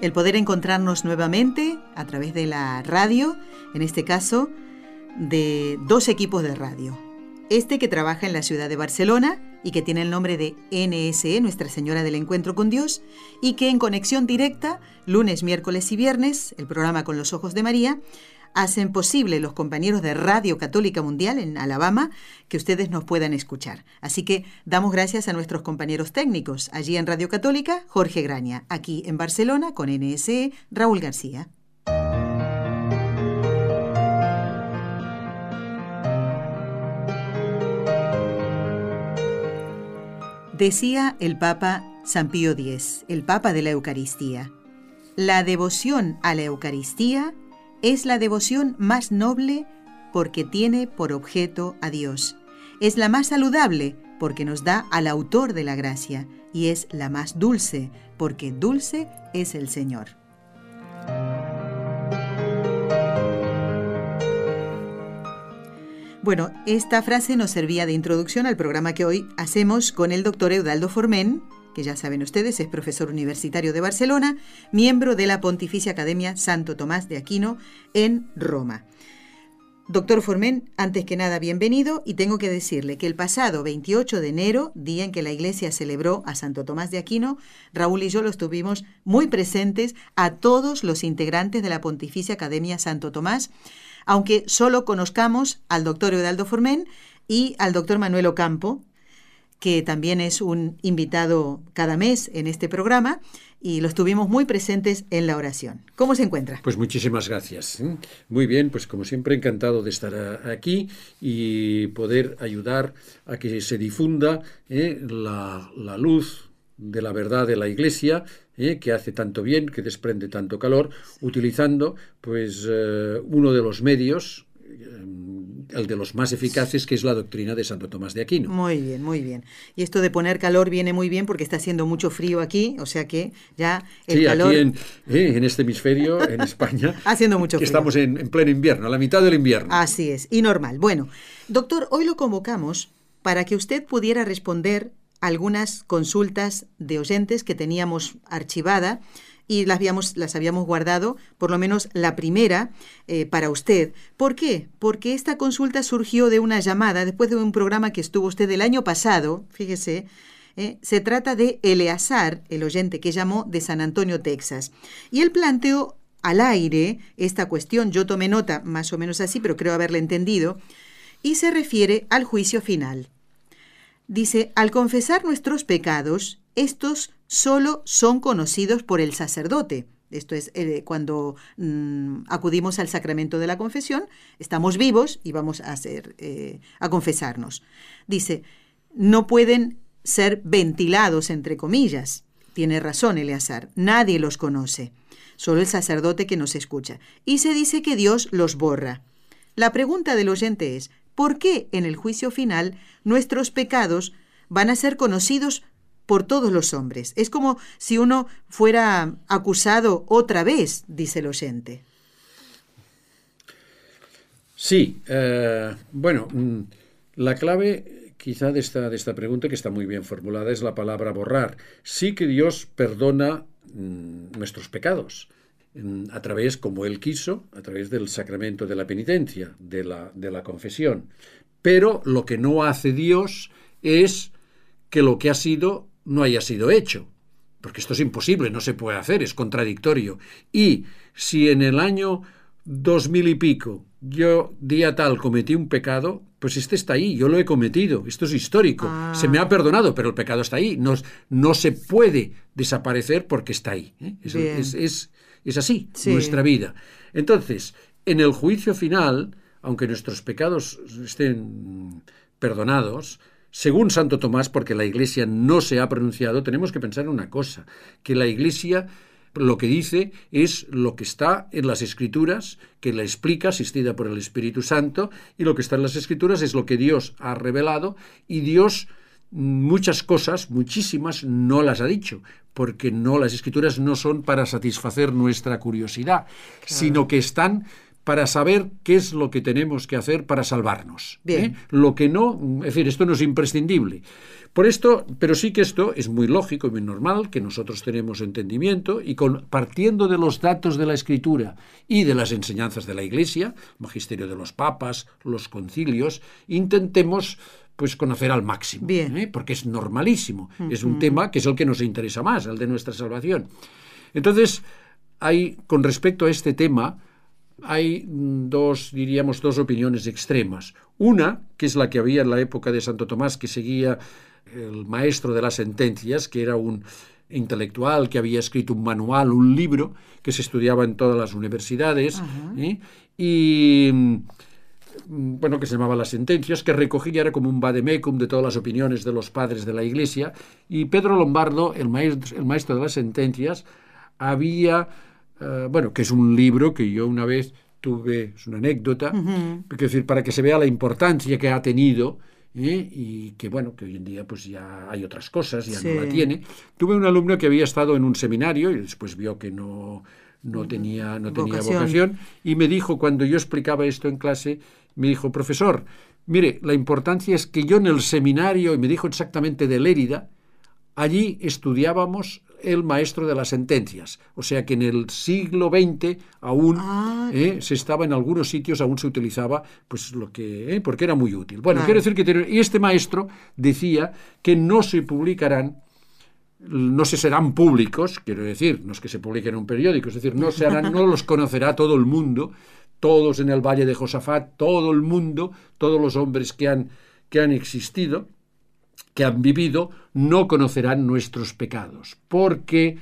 el poder encontrarnos nuevamente a través de la radio, en este caso de dos equipos de radio. Este que trabaja en la ciudad de Barcelona y que tiene el nombre de NSE, Nuestra Señora del Encuentro con Dios, y que en conexión directa, lunes, miércoles y viernes, el programa Con los Ojos de María, hacen posible los compañeros de Radio Católica Mundial en Alabama que ustedes nos puedan escuchar. Así que damos gracias a nuestros compañeros técnicos. Allí en Radio Católica, Jorge Graña. Aquí en Barcelona, con NSE, Raúl García. Decía el Papa San Pío X, el Papa de la Eucaristía, la devoción a la Eucaristía es la devoción más noble porque tiene por objeto a Dios. Es la más saludable porque nos da al autor de la gracia. Y es la más dulce porque dulce es el Señor. Bueno, esta frase nos servía de introducción al programa que hoy hacemos con el doctor Eudaldo Formén, que ya saben ustedes es profesor universitario de Barcelona, miembro de la Pontificia Academia Santo Tomás de Aquino en Roma. Doctor Formen, antes que nada, bienvenido y tengo que decirle que el pasado 28 de enero, día en que la Iglesia celebró a Santo Tomás de Aquino, Raúl y yo lo estuvimos muy presentes a todos los integrantes de la Pontificia Academia Santo Tomás, aunque solo conozcamos al doctor Eudaldo Formen y al doctor Manuel Ocampo, que también es un invitado cada mes en este programa y lo estuvimos muy presentes en la oración. ¿Cómo se encuentra? Pues muchísimas gracias. ¿eh? Muy bien, pues como siempre encantado de estar aquí y poder ayudar a que se difunda ¿eh? la, luz de la verdad de la Iglesia, ¿eh? que hace tanto bien, que desprende tanto calor, utilizando pues uno de los medios el de los más eficaces, que es la doctrina de Santo Tomás de Aquino. Muy bien, muy bien. Y esto de poner calor viene muy bien porque está haciendo mucho frío aquí, o sea que ya el sí, calor... aquí eh, en, este hemisferio, en España, haciendo mucho frío. Estamos en, en pleno invierno, a la mitad del invierno. Así es, y normal. Bueno, doctor, hoy lo convocamos para que usted pudiera responder algunas consultas de oyentes que teníamos archivada y las habíamos, las habíamos guardado, por lo menos la primera, eh, para usted. ¿Por qué? Porque esta consulta surgió de una llamada después de un programa que estuvo usted el año pasado, fíjese, eh, se trata de Eleazar, el oyente que llamó de San Antonio, Texas. Y él planteó al aire esta cuestión, yo tomé nota más o menos así, pero creo haberle entendido, y se refiere al juicio final. Dice, al confesar nuestros pecados, estos solo son conocidos por el sacerdote. Esto es eh, cuando mm, acudimos al sacramento de la confesión, estamos vivos y vamos a, hacer, eh, a confesarnos. Dice, no pueden ser ventilados, entre comillas. Tiene razón Eleazar, nadie los conoce, solo el sacerdote que nos escucha. Y se dice que Dios los borra. La pregunta del oyente es, ¿por qué en el juicio final nuestros pecados van a ser conocidos por todos los hombres. Es como si uno fuera acusado otra vez, dice el oyente. Sí, eh, bueno, mm, la clave quizá de esta, de esta pregunta, que está muy bien formulada, es la palabra borrar. Sí que Dios perdona mm, nuestros pecados a través, como Él quiso, a través del sacramento de la penitencia, de la, de la confesión. Pero lo que no hace Dios es que lo que ha sido no haya sido hecho, porque esto es imposible, no se puede hacer, es contradictorio. Y si en el año dos mil y pico yo día tal cometí un pecado, pues este está ahí, yo lo he cometido, esto es histórico, se me ha ah. perdonado, pero el pecado está ahí, no, no se puede desaparecer porque está ahí. ¿eh? Es, es, así nuestra vida. Entonces, en el juicio final, aunque nuestros pecados estén perdonados, según Santo Tomás, porque la Iglesia no se ha pronunciado, tenemos que pensar en una cosa, que la Iglesia lo que dice es lo que está en las escrituras, que la explica, asistida por el Espíritu Santo, y lo que está en las escrituras es lo que Dios ha revelado, y Dios muchas cosas, muchísimas, no las ha dicho, porque no las escrituras no son para satisfacer nuestra curiosidad, sino que están para saber qué es lo que tenemos que hacer para salvarnos. ¿eh? Lo que no, es decir, esto no es imprescindible. Por esto, pero sí que esto es muy lógico y muy normal, que nosotros tenemos entendimiento y con, partiendo de los datos de la Escritura y de las enseñanzas de la Iglesia, magisterio de los papas, los concilios, intentemos pues conocer al máximo, ¿eh? porque es normalísimo, es un tema que es el que nos interesa más, el de nuestra salvación. Entonces, hay, con respecto a este tema, hay dos, diríamos, dos opiniones extremas. Una, que es la que había en la época de Santo Tomás, que seguía el maestro de las sentencias, que era un intelectual que había escrito un manual, un libro, que se estudiaba en todas las universidades, ¿eh? y bueno, que se llamaba Las Sentencias, que recogía, era como un vademecum de todas las opiniones de los padres de la Iglesia, y Pedro Lombardo, el maestro, el maestro de las Sentencias, había, eh, bueno, que es un libro que yo una vez tuve, es una anécdota, es decir, para que se vea la importancia que ha tenido, ¿eh? y que bueno, que hoy en día pues ya hay otras cosas, ya no la tiene. Tuve un alumno que había estado en un seminario y después vio que no, no tenía, no tenía vocación. y me dijo cuando yo explicaba esto en clase, me dijo, profesor, mire, la importancia es que yo en el seminario, y me dijo exactamente de Lérida, allí estudiábamos el maestro de las sentencias. O sea que en el siglo XX aún ah. eh, se estaba en algunos sitios, aún se utilizaba, pues lo que, eh, porque era muy útil. Bueno, quiero decir que y este maestro decía que no se publicarán no se serán públicos, quiero decir, no es que se publiquen en un periódico, es decir, no, se harán, no los conocerá todo el mundo, todos en el Valle de Josafat, todo el mundo, todos los hombres que han, que han existido, que han vivido, no conocerán nuestros pecados, porque,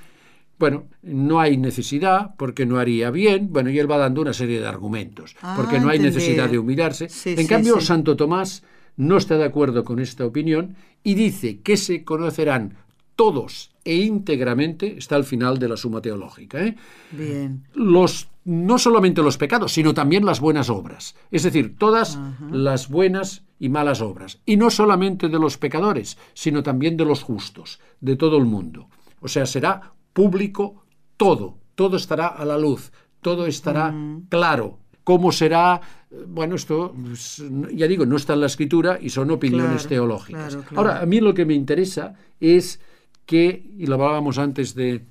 bueno, no hay necesidad, porque no haría bien, bueno, y él va dando una serie de argumentos, ah, porque no hay necesidad de humillarse. en cambio, Santo Tomás no está de acuerdo con esta opinión y dice que se conocerán todos e íntegramente está al final de la suma teológica. ¿eh? Bien. Los, no solamente los pecados, sino también las buenas obras. Es decir, todas las buenas y malas obras. Y no solamente de los pecadores, sino también de los justos, de todo el mundo. O sea, será público todo, todo estará a la luz, todo estará claro. ¿Cómo será? Bueno, esto, pues, ya digo, no está en la escritura y son opiniones teológicas. Ahora, a mí lo que me interesa es que, y lo hablábamos antes de,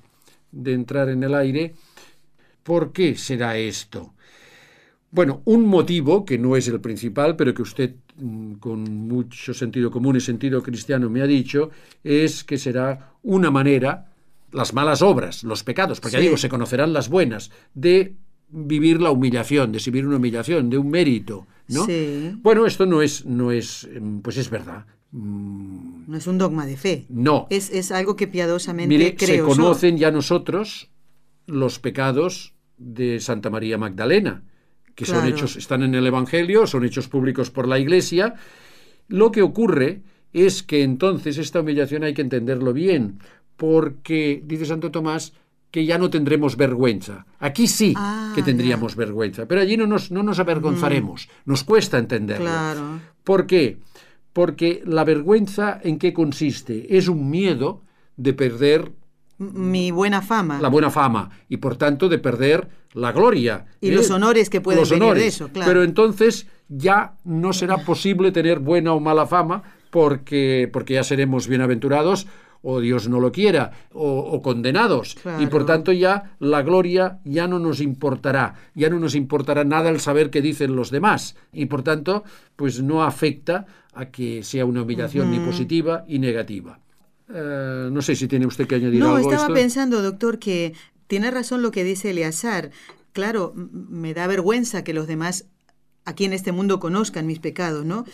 de entrar en el aire, ¿por qué será esto? Bueno, un motivo que no es el principal, pero que usted mm, con mucho sentido común y sentido cristiano me ha dicho, es que será una manera, las malas obras, los pecados, porque ya digo, se conocerán las buenas, de vivir la humillación, de vivir una humillación, de un mérito, ¿no? Bueno, esto no es, no es, mm, pues es verdad. Mm. No es un dogma de fe. No. Es, algo que piadosamente Mire, se conocen ya nosotros los pecados de Santa María Magdalena, que son hechos, están en el Evangelio, son hechos públicos por la Iglesia. Lo que ocurre es que entonces esta humillación hay que entenderlo bien, porque, dice Santo Tomás, que ya no tendremos vergüenza. Aquí sí ah, que tendríamos vergüenza, pero allí no nos, no nos avergonzaremos. Mm. Nos cuesta entenderlo. Claro. ¿Por qué? porque la vergüenza en qué consiste? Es un miedo de perder mi buena fama. La buena fama y por tanto de perder la gloria. Y los honores que pueden venir de eso, claro. Pero entonces ya no será posible tener buena o mala fama porque, porque ya seremos bienaventurados o Dios no lo quiera, o, condenados. Y por tanto ya la gloria ya no nos importará, ya no nos importará nada el saber qué dicen los demás. Y por tanto, pues no afecta a que sea una humillación ni positiva y negativa. Eh, no sé si tiene usted que añadir algo. No, estaba pensando, doctor, que tiene razón lo que dice Eleazar. Claro, me da vergüenza que los demás aquí en este mundo conozcan mis pecados, ¿no?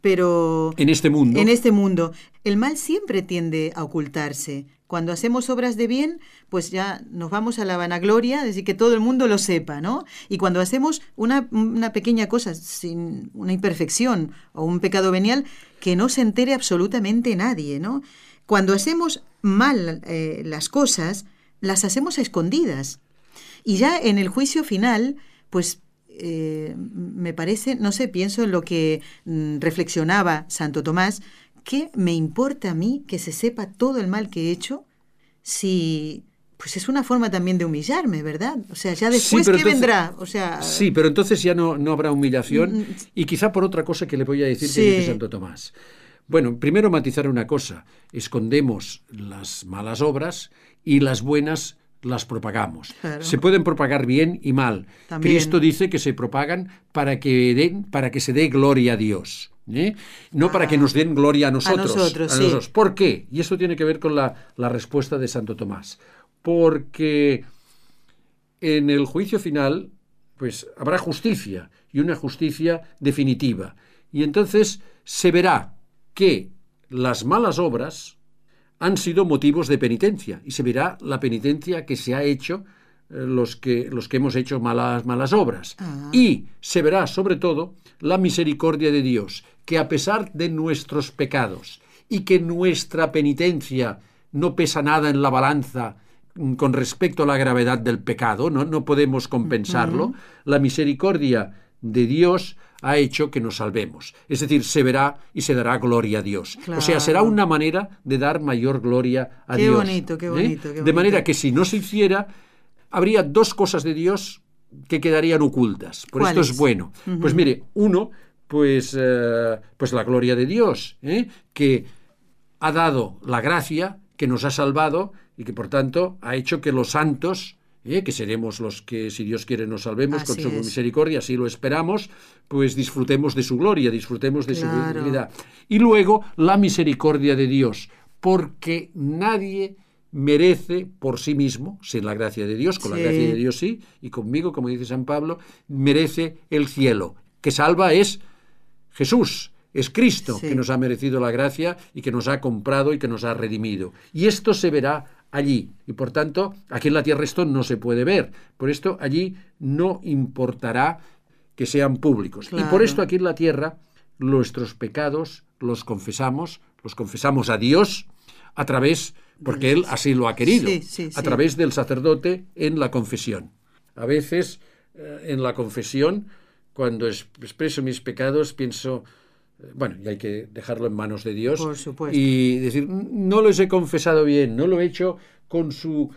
Pero... En este mundo. En este mundo. El mal siempre tiende a ocultarse. Cuando hacemos obras de bien, pues ya nos vamos a la vanagloria, decir, que todo el mundo lo sepa, ¿no? Y cuando hacemos una, pequeña cosa, sin una imperfección o un pecado venial, que no se entere absolutamente nadie, ¿no? Cuando hacemos mal eh, las cosas, las hacemos a escondidas. Y ya en el juicio final, pues eh, me parece, no sé, pienso en lo que mm, reflexionaba Santo Tomás, ¿qué me importa a mí que se sepa todo el mal que he hecho si pues es una forma también de humillarme, ¿verdad? O sea, ya después ¿qué vendrá, o sea, Sí, pero entonces ya no, no habrá humillación mm, mm. y quizá por otra cosa que le voy a decir que dice Santo Tomás. Bueno, primero matizar una cosa, escondemos las malas obras y las buenas las propagamos. Se pueden propagar bien y mal. Cristo dice que se propagan para que, den, para que se dé gloria a Dios. ¿eh? No para que ah. nos den gloria a nosotros. A nosotros, ¿Por qué? Y esto tiene que ver con la, la respuesta de Santo Tomás. Porque en el juicio final, pues habrá justicia y una justicia definitiva. Y entonces se verá que las malas obras han sido motivos de penitencia y se verá la penitencia que se ha hecho eh, los que, los que hemos hecho malas, malas obras. Ah. Y se verá sobre todo la misericordia de Dios, que a pesar de nuestros pecados y que nuestra penitencia no pesa nada en la balanza mm, con respecto a la gravedad del pecado, no, no podemos compensarlo, la misericordia de Dios ha hecho que nos salvemos. Es decir, se verá y se dará gloria a Dios. O sea, será una manera de dar mayor gloria a qué Dios. Bonito, qué ¿eh? bonito, qué bonito. De manera que si no se hiciera, habría dos cosas de Dios que quedarían ocultas. Por esto es bueno. Pues mire, uno, pues, eh, pues la gloria de Dios, ¿eh? que ha dado la gracia, que nos ha salvado y que por tanto ha hecho que los santos ¿eh? que seremos los que, si Dios quiere, nos salvemos con su misericordia, así lo esperamos, pues disfrutemos de su gloria, disfrutemos de su divinidad. Y luego la misericordia de Dios, porque nadie merece por sí mismo, sin la gracia de Dios, con la gracia de Dios sí, y conmigo, como dice San Pablo, merece el cielo. Que salva es Jesús, es Cristo que nos ha merecido la gracia y que nos ha comprado y que nos ha redimido. Y esto se verá allí. Y por tanto, aquí en la tierra esto no se puede ver. Por esto allí no importará que sean públicos. Y por esto aquí en la tierra nuestros pecados los confesamos, los confesamos a Dios a través, porque Él así lo ha querido, a través del sacerdote en la confesión. A veces eh, en la confesión, cuando expreso mis pecados, pienso, bueno, y hay que dejarlo en manos de Dios. Y decir, no los he confesado bien, no lo he hecho con, su,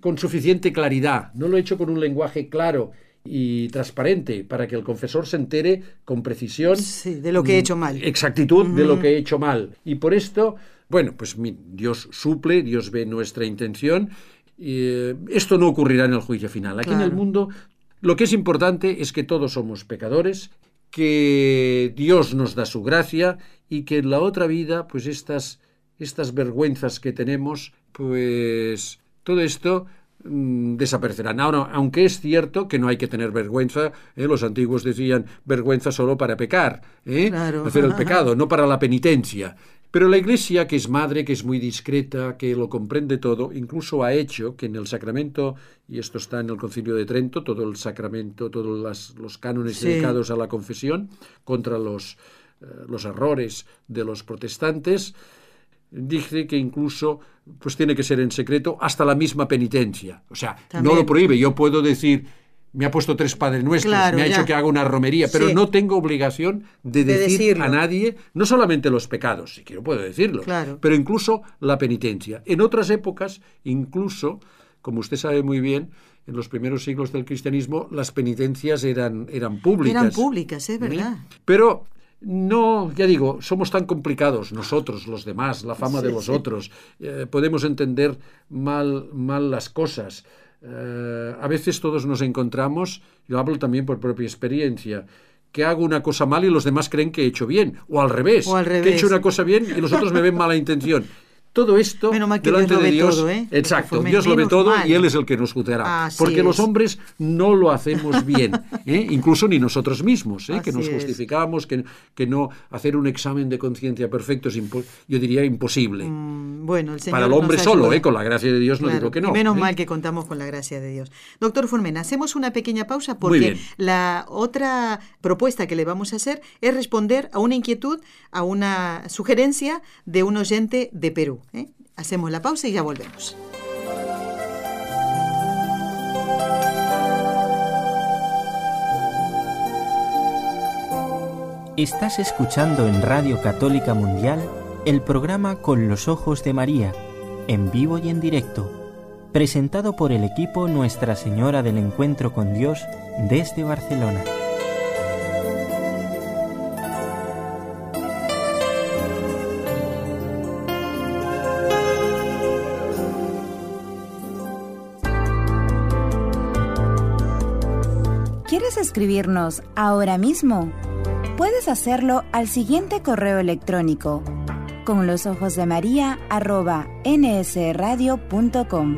con suficiente claridad, no lo he hecho con un lenguaje claro y transparente para que el confesor se entere con precisión de lo que he hecho mal. Exactitud de lo que he hecho mal. Y por esto, bueno, pues Dios suple, Dios ve nuestra intención. Eh, esto no ocurrirá en el juicio final. Aquí en el mundo lo que es importante es que todos somos pecadores que Dios nos da su gracia y que en la otra vida, pues estas, estas vergüenzas que tenemos, pues todo esto mm, desaparecerán. Ahora, aunque es cierto que no hay que tener vergüenza, ¿eh? los antiguos decían vergüenza solo para pecar, ¿eh? hacer el pecado, no para la penitencia. Pero la Iglesia, que es madre, que es muy discreta, que lo comprende todo, incluso ha hecho que en el sacramento, y esto está en el Concilio de Trento, todo el sacramento, todos los cánones dedicados a la confesión contra los, eh, los errores de los protestantes, dice que incluso pues tiene que ser en secreto hasta la misma penitencia. O sea, no lo prohíbe. Yo puedo decir me ha puesto tres Padres Nuestros, me ha hecho que haga una romería, pero no tengo obligación de, decir a nadie, no solamente los pecados, si quiero puedo decirlo, pero incluso la penitencia. En otras épocas, incluso, como usted sabe muy bien, en los primeros siglos del cristianismo, las penitencias eran, eran públicas. Eran públicas, es verdad. Pero no, ya digo, somos tan complicados nosotros, los demás, la fama de vosotros, eh, podemos entender mal, mal las cosas. Eh, a veces todos nos encontramos, yo hablo también por propia experiencia, que hago una cosa mal y los demás creen que he hecho bien, o al revés, o al revés. que he hecho una cosa bien y los otros me ven mala intención. Todo esto delante de Dios, ¿eh? exacto, Dios lo ve todo y Él es el que nos juzgará. porque los hombres no lo hacemos bien, ¿eh? incluso ni nosotros mismos, ¿eh? que nos justificamos, que, que, no hacer un examen de conciencia perfecto es, yo diría, imposible. Mm, bueno, Para el hombre solo, ¿eh? con la gracia de Dios no digo que no. menos mal que contamos con la gracia de Dios. Doctor Formen, hacemos una pequeña pausa porque la otra propuesta que le vamos a hacer es responder a una inquietud, a una sugerencia de un oyente de Perú. ¿eh? Hacemos la pausa y ya volvemos. Estás escuchando en Radio Católica Mundial el programa Con los Ojos de María, en vivo y en directo, presentado por el equipo Nuestra Señora del Encuentro con Dios desde Barcelona. ¿Quieres escribirnos ahora mismo? Puedes hacerlo al siguiente correo electrónico con los ojos de María arroba nsradio.com.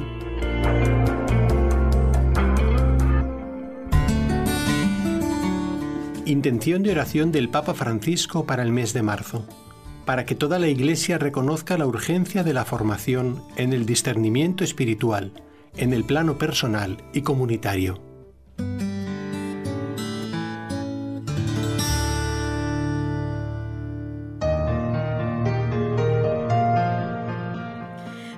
Intención de oración del Papa Francisco para el mes de marzo, para que toda la Iglesia reconozca la urgencia de la formación en el discernimiento espiritual, en el plano personal y comunitario.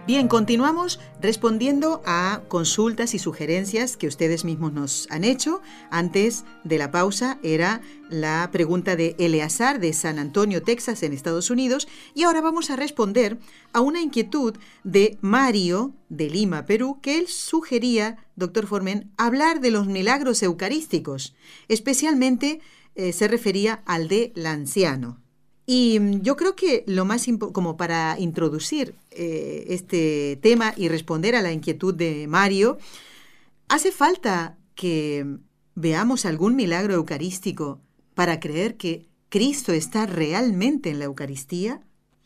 Bien, continuamos respondiendo a consultas y sugerencias que ustedes mismos nos han hecho. Antes de la pausa era la pregunta de Eleazar de San Antonio, Texas, en Estados Unidos. Y ahora vamos a responder a una inquietud de Mario de Lima, Perú, que él sugería, doctor Formen, hablar de los milagros eucarísticos. Especialmente eh, se refería al de Lanciano. Y mm, yo creo que lo más como para introducir eh, este tema y responder a la inquietud de Mario, hace falta que veamos algún milagro eucarístico para creer que Cristo está realmente en la Eucaristía.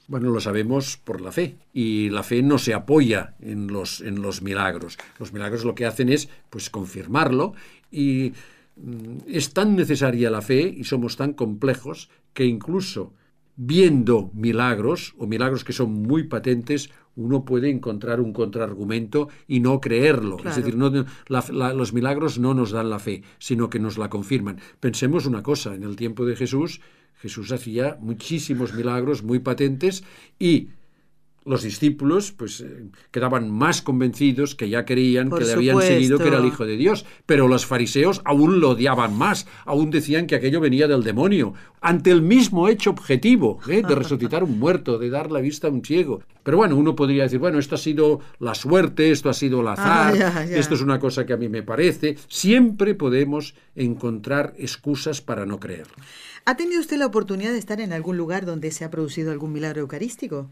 Bueno, lo sabemos por la fe y la fe no se apoya en los, en los milagros. Los milagros lo que hacen es pues confirmarlo y mm, es tan necesaria la fe y somos tan complejos que incluso viendo milagros o milagros que son muy patentes, uno puede encontrar un contraargumento y no creerlo. Es decir, no, los milagros no nos dan la fe, sino que nos la confirman. Pensemos una cosa, en el tiempo de Jesús, Jesús hacía muchísimos milagros muy patentes y los discípulos pues eh, quedaban más convencidos que ya creían que le habían seguido que era el hijo de Dios, pero los fariseos aún lo odiaban más, aún decían que aquello venía del demonio, ante el mismo hecho objetivo ¿eh? de resucitar un muerto, de dar la vista a un ciego. Pero bueno, uno podría decir, bueno, esto ha sido la suerte, esto ha sido el ah, azar, esto es una cosa que a mí me parece. Siempre podemos encontrar excusas para no creer. ¿Ha tenido usted la oportunidad de estar en algún lugar donde se ha producido algún milagro eucarístico?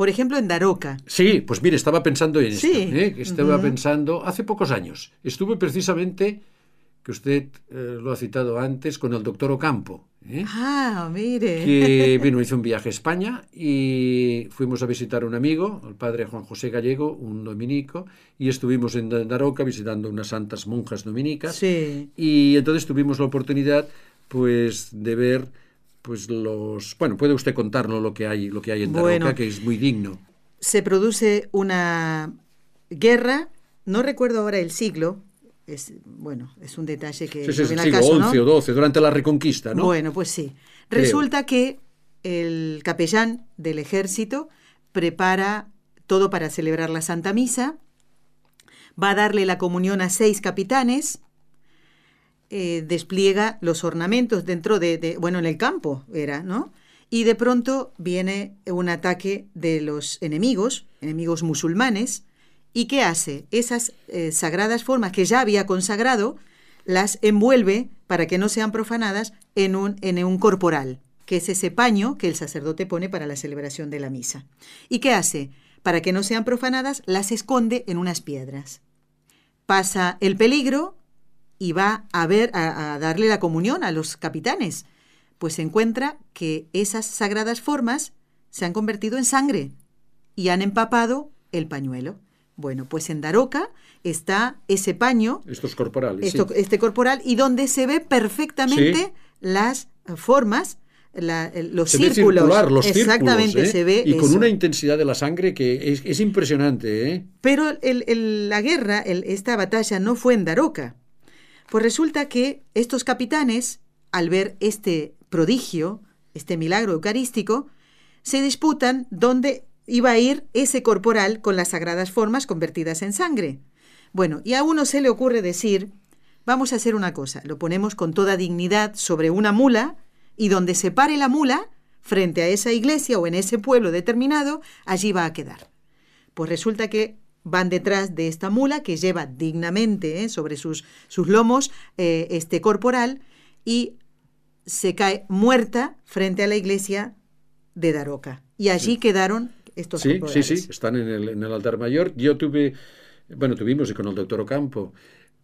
Por ejemplo, en Daroca. Sí, pues mire, estaba pensando en esto. ¿eh? Estaba pensando, hace pocos años, estuve precisamente, que usted eh, lo ha citado antes, con el doctor Ocampo. ¿eh? Ah, mire. Que vino, hizo un viaje a España y fuimos a visitar a un amigo, el padre Juan José Gallego, un dominico, y estuvimos en Daroca visitando unas santas monjas dominicas. Sí. Y entonces tuvimos la oportunidad, pues, de ver pues los bueno puede usted contarnos lo que hay lo que hay en Daroca que es muy digno. se produce una guerra no recuerdo ahora el siglo es bueno es un detalle que sí, sí, no siglo XI o XII durante la Reconquista no bueno pues sí. Resulta que el capellán del ejército prepara todo para celebrar la Santa Misa va a darle la comunión a seis capitanes eh, despliega los ornamentos dentro de, bueno, en el campo era, ¿no? Y de pronto viene un ataque de los enemigos, enemigos musulmanes, ¿y qué hace? Esas eh, sagradas formas que ya había consagrado, las envuelve para que no sean profanadas en un, en un corporal, que es ese paño que el sacerdote pone para la celebración de la misa. ¿Y qué hace? Para que no sean profanadas, las esconde en unas piedras. Pasa el peligro, y va a ver a, darle la comunión a los capitanes, pues se encuentra que esas sagradas formas se han convertido en sangre y han empapado el pañuelo. Bueno, pues en Daroca está ese paño. Estos corporales. Este corporal, y donde se ve perfectamente las formas, los círculos. los Exactamente, ¿eh? se ve. Y con una intensidad de la sangre que es, impresionante. ¿eh? Pero la guerra, esta batalla no fue en Daroca. Pues resulta que estos capitanes, al ver este prodigio, este milagro eucarístico, se disputan dónde iba a ir ese corporal con las sagradas formas convertidas en sangre. Bueno, y a uno se le ocurre decir, vamos a hacer una cosa, lo ponemos con toda dignidad sobre una mula y donde se pare la mula, frente a esa iglesia o en ese pueblo determinado, allí va a quedar. Pues resulta que van detrás de esta mula que lleva dignamente ¿eh? sobre sus, sus lomos eh, este corporal y se cae muerta frente a la iglesia de Daroca. Y allí quedaron estos Sí, sí, corporales. sí, están en el, en el altar mayor. Yo tuve, bueno, tuvimos y con el doctor Ocampo,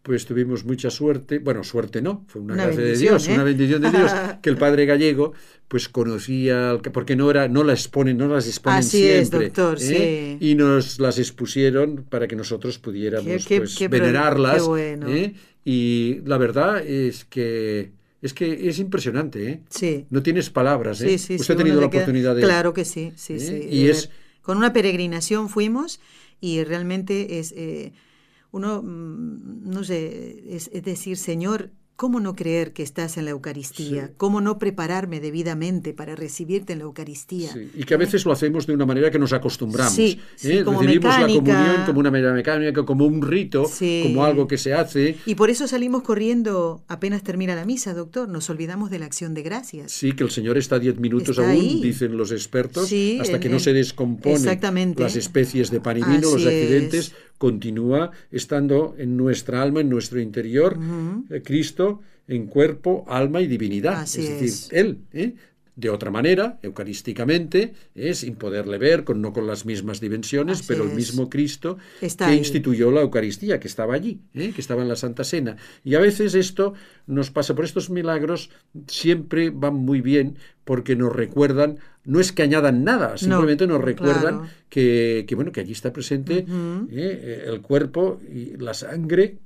pues tuvimos mucha suerte, bueno, suerte no, fue una, Una gracia de Dios, ¿eh? una bendición de Dios, que el padre gallego pues conocía, porque no era, no las exponen, no las exponen Así es, siempre, doctor, ¿eh? sí. y nos las expusieron para que nosotros pudiéramos Qué- qué- pues, qué pro- venerarlas, qué bueno. ¿eh? y la verdad es que es que es impresionante, ¿eh? Sí. No tienes palabras, ¿eh? Sí, sí, Usted sí, ha tenido la queda- oportunidad de Claro que sí, sí, ¿Eh? sí. Y es-. Con una peregrinación fuimos y realmente es... uno, mm, no sé, es, es decir, Señor, ¿cómo no creer que estás en la Eucaristía? Sí. ¿Cómo no prepararme debidamente para recibirte en la Eucaristía? Sí, y que a veces lo hacemos de una manera que nos acostumbramos. Sí, sí, ¿eh? como Recibimos la comunión como una manera mecánica, como un rito, como algo que se hace. Y por eso salimos corriendo apenas termina la misa, doctor. Nos olvidamos de la acción de gracias. Sí, que el Señor está diez minutos Está aún, ahí. dicen los expertos, hasta en- que no en- se descomponen exactamente. las especies de pan y vino, los accidentes, es. Continúa estando en nuestra alma, en nuestro interior, eh, Cristo en cuerpo, alma y divinidad. Así es decir, es. Él. ¿eh? De otra manera, eucarísticamente, ¿eh? sin poderle ver, con, no con las mismas dimensiones, Así pero el mismo Cristo Está que ahí. instituyó la Eucaristía, que estaba allí, ¿eh? que estaba en la Santa Cena. Y a veces esto nos pasa por estos milagros, siempre van muy bien porque nos recuerdan, no es que añadan nada, simplemente nos recuerdan claro. que, que, bueno, que allí está presente. ¿eh? Eh, el cuerpo y la sangre,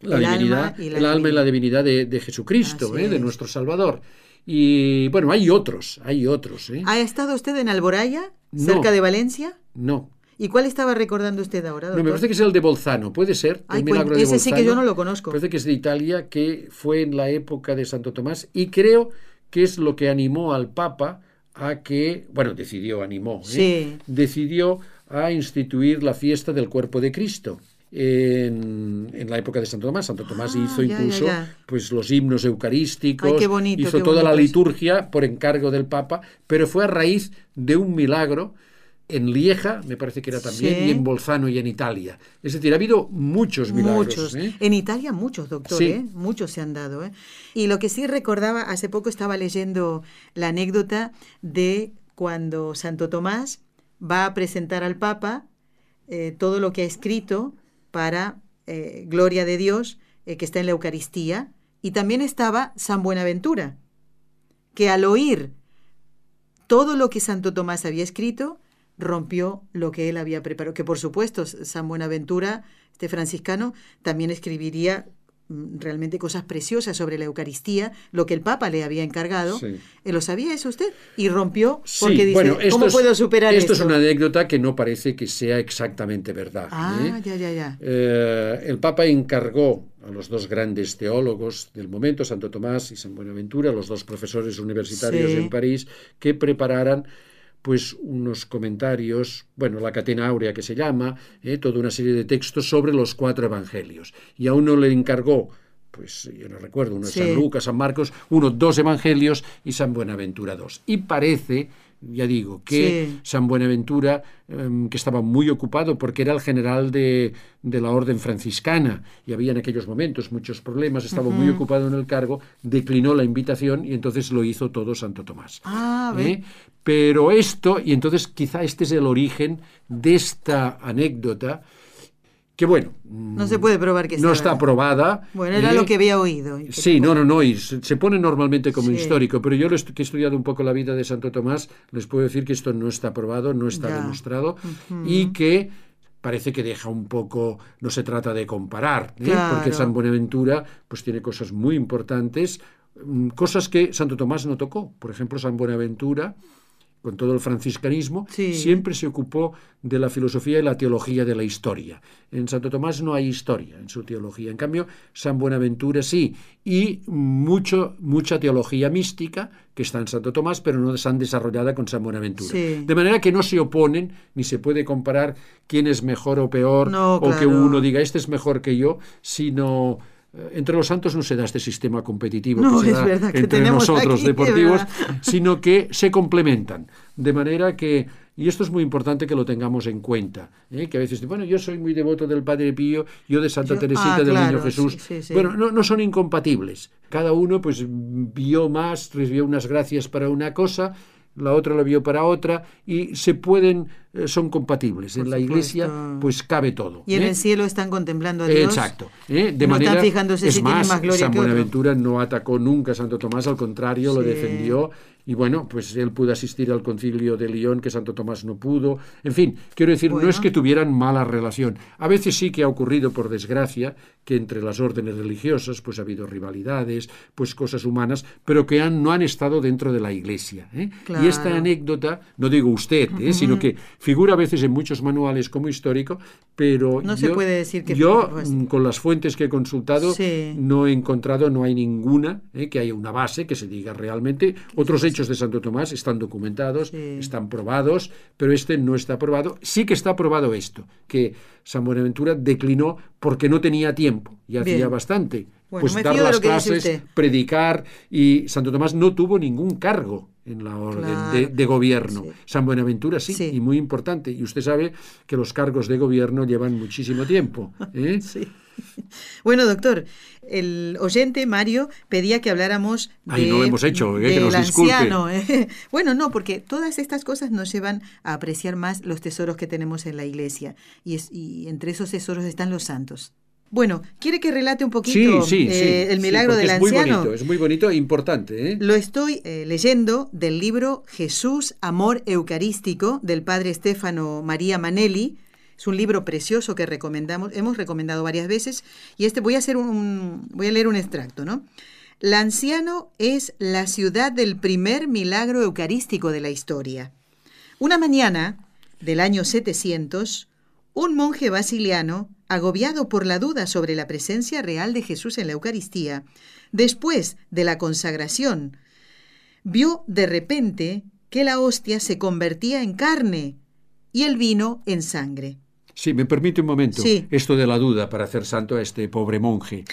la El divinidad, alma y la el alma y la divinidad. de, de Jesucristo, ¿eh? de es. nuestro Salvador. Y bueno, hay otros, hay otros. ¿eh? ¿Ha estado usted en Alboraya, No. cerca de Valencia? No, ¿Y cuál estaba recordando usted ahora, No, me parece que es el de Bolzano, puede ser. Ay, el milagro cuen- de ese sí que yo no lo conozco. Parece que es de Italia, que fue en la época de Santo Tomás, y creo que es lo que animó al Papa a que, bueno, decidió, animó, ¿eh? Sí. decidió a instituir la fiesta del cuerpo de Cristo. En, en la época de Santo Tomás. Santo Tomás Ah, hizo ya, incluso ya. pues los himnos eucarísticos, Ay, qué bonito, hizo qué toda la bonito liturgia por encargo del Papa, pero fue a raíz de un milagro en Lieja, me parece que era también, Sí. y en Bolzano y en Italia. Es decir, ha habido muchos milagros. Muchos. ¿eh? En Italia muchos, doctor, Sí. ¿eh? Muchos se han dado, ¿eh? Y lo que sí recordaba, hace poco estaba leyendo la anécdota de cuando Santo Tomás va a presentar al Papa todo lo que ha escrito para gloria de Dios, que está en la Eucaristía, y también estaba San Buenaventura, que al oír todo lo que Santo Tomás había escrito, rompió lo que él había preparado. Que por supuesto, San Buenaventura, este franciscano, también escribiría mm, realmente cosas preciosas sobre la Eucaristía, lo que el Papa le había encargado. Sí. Eh, ¿Lo sabía eso usted? Y rompió Sí, porque dice, bueno, esto ¿cómo es- puedo superar esto? esto? es una anécdota que no parece que sea exactamente verdad. Ah, ¿eh? ya, ya, ya. Eh, el Papa encargó a los dos grandes teólogos del momento, Santo Tomás y San Buenaventura, los dos profesores universitarios Sí. en París, que prepararan pues unos comentarios, bueno, la catena áurea que se llama, eh, toda una serie de textos sobre los cuatro evangelios. Y a uno le encargó, pues yo no recuerdo, uno de Sí. San Lucas, San Marcos, uno dos evangelios y San Buenaventura dos. Y parece, ya digo, que Sí. San Buenaventura, em, que estaba muy ocupado porque era el general de, de la orden franciscana y había en aquellos momentos muchos problemas, estaba muy ocupado en el cargo, declinó la invitación y entonces lo hizo todo Santo Tomás. Ah. ¿Eh? Pero esto, y entonces quizá este es el origen de esta anécdota, que bueno, No se puede probar que no sea está verdad. probada. Bueno, era ¿eh? lo que había oído. Sí, no, no, no, y se, se pone normalmente como Sí. histórico, pero yo que he estudiado un poco la vida de Santo Tomás, les puedo decir que esto no está probado, no está Ya. demostrado y que parece que deja un poco, no se trata de comparar, ¿eh? Claro. porque San Buenaventura pues tiene cosas muy importantes, mm, cosas que Santo Tomás no tocó. Por ejemplo, San Buenaventura con todo el franciscanismo, Sí. siempre se ocupó de la filosofía y la teología de la historia. En Santo Tomás no hay historia en su teología. En cambio, San Buenaventura sí. Y mucho, mucha teología mística que está en Santo Tomás, pero no se han desarrollada con San Buenaventura. Sí. De manera que no se oponen, ni se puede comparar quién es mejor o peor, No, o que uno diga, este es mejor que yo, sino entre los santos no se da este sistema competitivo No, que se da verdad entre nosotros aquí, deportivos, sino que se complementan. De manera que, y esto es muy importante que lo tengamos en cuenta, ¿eh? que a veces, bueno, yo soy muy devoto del Padre Pío, yo de Santa Yo- Teresita ah, del claro, Niño Jesús. sí, sí, sí. Bueno, no, no son incompatibles. Cada uno pues vio más, recibió unas gracias para una cosa, la otra lo vio para otra y se pueden, eh, son compatibles. Por en la iglesia supuesto. pues cabe todo. Y en ¿eh? el cielo están contemplando a Dios. Exacto. ¿eh? De no manera, están fijándose es si más, tiene más gloria San que otro. Buenaventura no atacó nunca a Santo Tomás, al contrario, lo defendió. Y bueno, pues él pudo asistir al concilio de León, que Santo Tomás no pudo. En fin, quiero decir, no es que tuvieran mala relación. A veces sí que ha ocurrido, por desgracia, que entre las órdenes religiosas pues ha habido rivalidades, pues cosas humanas, pero que han, no han estado dentro de la iglesia. ¿eh? Y esta anécdota, no digo usted, ¿eh? sino que figura a veces en muchos manuales como histórico, pero No se yo- puede decir que yo fue así. mm, con las fuentes que he consultado Sí. no he encontrado, no hay ninguna ¿eh? que haya una base que se diga realmente. Otros hechos de Santo Tomás están documentados, Sí. están probados, pero este no está probado. Sí que está probado esto, que San Buenaventura declinó porque no tenía tiempo y hacía bastante. Bueno, pues dar las clases, predicar y Santo Tomás no tuvo ningún cargo en la orden Claro. de, de gobierno. Sí. San Buenaventura sí, Sí. y muy importante. Y usted sabe que los cargos de gobierno llevan muchísimo tiempo. ¿eh? Sí. Bueno, doctor, el oyente Mario pedía que habláramos de, Ay, no lo hemos hecho, eh, que nos anciano. eh. Bueno, no, porque todas estas cosas nos llevan a apreciar más los tesoros que tenemos en la iglesia. Y, es- y entre esos tesoros están los santos. Bueno, ¿quiere que relate un poquito sí, eh, sí. el sí, milagro del es muy bonito, es muy bonito e importante. ¿eh? Lo estoy eh, leyendo del libro Jesús, Amor Eucarístico del padre Stefano María Manelli. Es un libro precioso que recomendamos, hemos recomendado varias veces y este voy a hacer un, voy a leer un extracto, ¿no? Lanciano es la ciudad del primer milagro eucarístico de la historia. Una mañana del año 700, un monje basiliano, agobiado por la duda sobre la presencia real de Jesús en la Eucaristía, después de la consagración, vio de repente que la hostia se convertía en carne y el vino en sangre. Sí, me permite un momento. Sí. Esto de la duda para hacer santo a este pobre monje.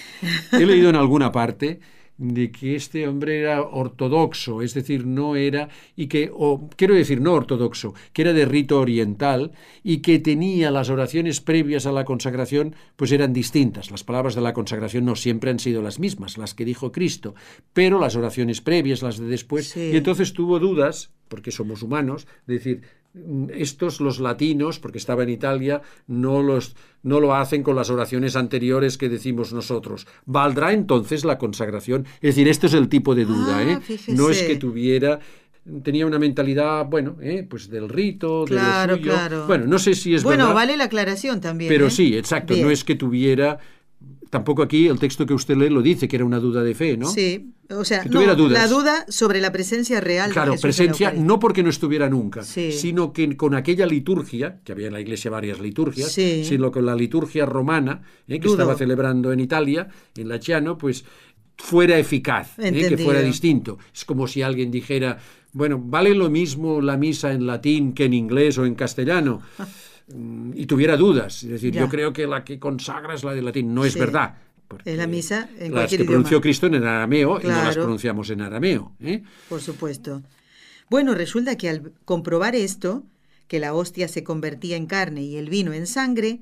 He leído en alguna parte de que este hombre era ortodoxo, es decir, no era, y que, o quiero decir, no ortodoxo, que era de rito oriental y que tenía las oraciones previas a la consagración, pues eran distintas. Las palabras de la consagración no siempre han sido las mismas, las que dijo Cristo, pero las oraciones previas, las de después, Sí. y entonces tuvo dudas, porque somos humanos, de decir, estos los latinos, porque estaba en Italia, no, los, no lo hacen con las oraciones anteriores que decimos nosotros. ¿Valdrá entonces la consagración? Es decir, esto es el tipo de duda, Ah, ¿eh? No es que tuviera tenía una mentalidad, bueno, ¿eh? pues del rito, Claro, de lo suyo. claro. Bueno, no sé si es bueno, verdad, vale la aclaración también. pero ¿eh? sí, exacto, Bien. no es que tuviera tampoco aquí el texto que usted lee lo dice que era una duda de fe, ¿no? Sí, o sea, Que no, dudas. la duda sobre la presencia real de Claro, Jesús presencia no porque no estuviera nunca, Sí. sino que con aquella liturgia, que había en la iglesia varias liturgias, Sí. sino con la liturgia romana, eh, que Dudo. estaba celebrando en Italia, en la Chiano, pues fuera eficaz, eh, que fuera distinto. Es como si alguien dijera, bueno, ¿vale lo mismo la misa en latín que en inglés o en castellano? Mm, y tuviera dudas. Es decir, Ya. yo creo que la que consagra es la de latín. No es Sí. verdad. Es la misa en las que pronunció. Cristo en arameo y no las pronunciamos en arameo. ¿eh? Por supuesto. Bueno, resulta que al comprobar esto, que la hostia se convertía en carne y el vino en sangre,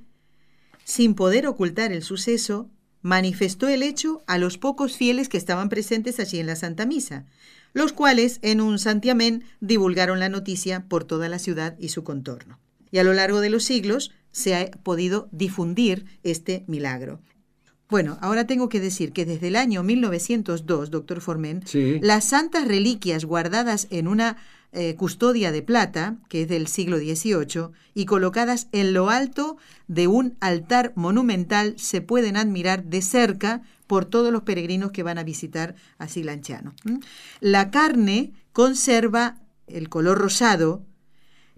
sin poder ocultar el suceso, manifestó el hecho a los pocos fieles que estaban presentes allí en la Santa Misa, los cuales en un santiamén divulgaron la noticia por toda la ciudad y su contorno. Y a lo largo de los siglos se ha podido difundir este milagro. Bueno, ahora tengo que decir que desde el año 1902, doctor Formen, Sí. las santas reliquias guardadas en una eh, custodia de plata, que es del siglo XVIII, y colocadas en lo alto de un altar monumental, se pueden admirar de cerca por todos los peregrinos que van a visitar a Silanciano. ¿m? La carne conserva el color rosado,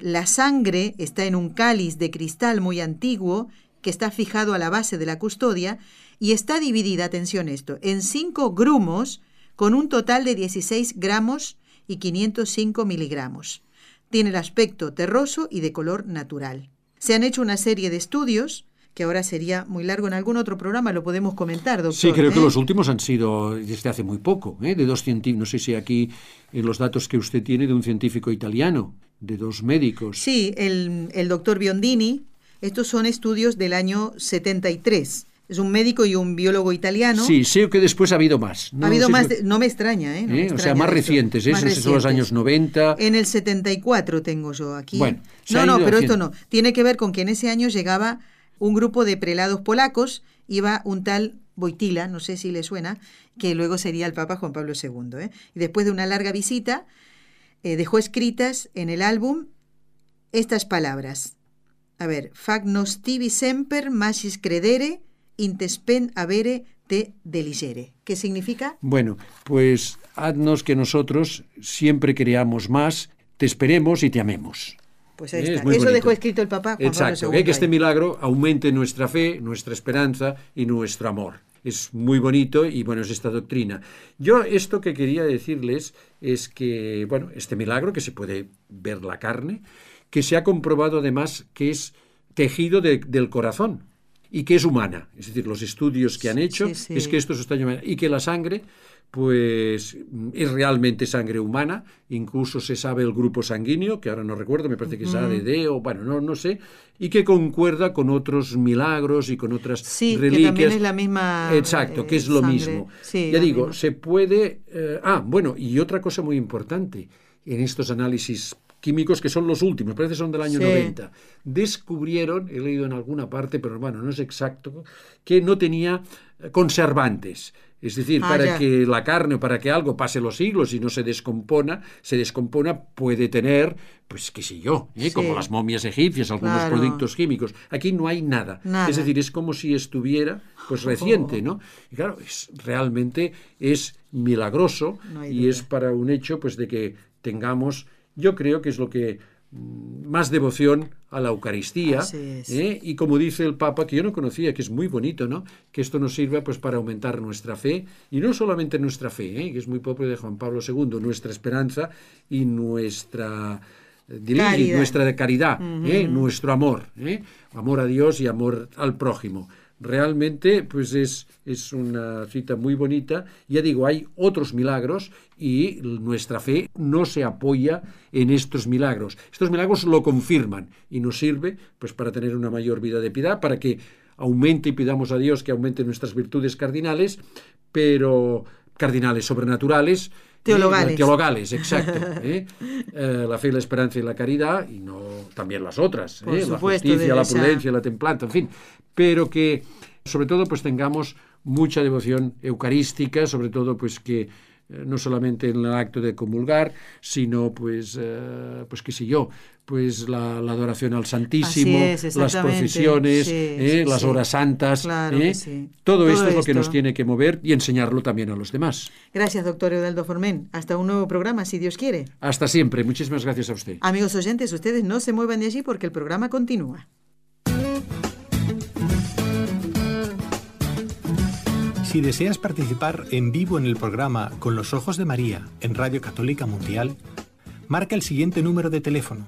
la sangre está en un cáliz de cristal muy antiguo que está fijado a la base de la custodia y está dividida, atención esto, en cinco grumos con un total de 16 gramos y 505 miligramos. Tiene el aspecto terroso y de color natural. Se han hecho una serie de estudios que ahora sería muy largo. En algún otro programa lo podemos comentar, doctor. Sí, creo que ¿eh? los últimos han sido desde hace muy poco, ¿eh? de dos científicos, no sé si aquí en los datos que usted tiene de un científico italiano, de dos médicos. Sí, el, el doctor Biondini, estos son estudios del año 73. Es un médico y un biólogo italiano. Sí, sé que después ha habido más. ha habido sé más, de- no me extraña, ¿eh? No me ¿eh? O sea, más recientes, ¿eh? Más esos son los años 90. En el 74 tengo yo aquí. Bueno, no, no, pero haciendo. esto no. Tiene que ver con que en ese año llegaba un grupo de prelados polacos, iba un tal Boitila, no sé si le suena, que luego sería el Papa Juan Pablo II. ¿eh? Y después de una larga visita, eh, dejó escritas en el álbum estas palabras. A ver, fac nos tibi semper magis credere, intespen avere te deligere. ¿Qué significa? Bueno, pues haznos que nosotros siempre creamos más, te esperemos y te amemos. Pues ahí Es está. muy Eso bonito. dejó escrito el Papa Juan Exacto, Pablo II. ¿eh? que este milagro aumente nuestra fe, nuestra esperanza y nuestro amor. Es muy bonito y bueno, es esta doctrina. Yo esto que quería decirles es que, bueno, este milagro que se puede ver la carne, que se ha comprobado además que es tejido de- del corazón y que es humana. Es decir, los estudios que han hecho sí, sí. es que esto se está llamando y que la sangre pues es realmente sangre humana, incluso se sabe el grupo sanguíneo, que ahora no recuerdo, me parece que es ADD o bueno, no, no sé, y que concuerda con otros milagros y con otras Sí, que reliquias. también es la misma, Exacto, eh, que es lo sangre. mismo. Sí, ya digo, misma. se puede... eh, ah, bueno, y otra cosa muy importante en estos análisis químicos que son los últimos, parece que son del año Sí. 90, descubrieron, he leído en alguna parte, pero bueno, no es exacto, que no tenía eh, conservantes. Es decir, Ah, para ya. que la carne o para que algo pase los siglos y no se descompona, se descompona, puede tener, pues qué sé yo, ¿eh? Sí. como las momias egipcias, algunos Claro. productos químicos. Aquí no hay nada. Nada. Es decir, es como si estuviera pues reciente, ¿no? Y claro, es, realmente es milagroso No y es para un hecho pues de que tengamos, yo creo que es lo que más devoción a la Eucaristía. ¿eh? y como dice el Papa que yo no conocía que es muy bonito no que esto nos sirva pues para aumentar nuestra fe y no solamente nuestra fe ¿eh? que es muy propio de Juan Pablo II nuestra esperanza y nuestra eh, Caridad. nuestra caridad ¿eh? nuestro amor amor a Dios y amor al prójimo realmente pues es, es una cita muy bonita. Ya digo, hay otros milagros y nuestra fe no se apoya en estos milagros. Estos milagros lo confirman y nos sirve pues para tener una mayor vida de piedad, para que aumente y pidamos a Dios que aumente nuestras virtudes cardinales, pero cardinales sobrenaturales. Teologales. Eh, teologales, exacto. ¿eh? Eh, la fe, la esperanza y la caridad, y no también las otras, Por ¿eh? la justicia, la prudencia, la templanza, en fin. Pero que, sobre todo, pues tengamos mucha devoción eucarística, sobre todo, pues que eh, no solamente en el acto de comulgar, sino, pues, pues qué sé yo, pues la, la adoración al Santísimo, es, las procesiones, Sí, ¿eh? sí, las horas santas, Claro ¿eh? todo, Todo esto es lo que nos tiene que mover y enseñarlo también a los demás. Gracias, doctor Eudaldo Formen. Hasta un nuevo programa, si Dios quiere. Hasta siempre. Muchísimas gracias a usted. Amigos oyentes, ustedes no se muevan de allí porque el programa continúa. Si deseas participar en vivo en el programa Con los Ojos de María en Radio Católica Mundial, marca el siguiente número de teléfono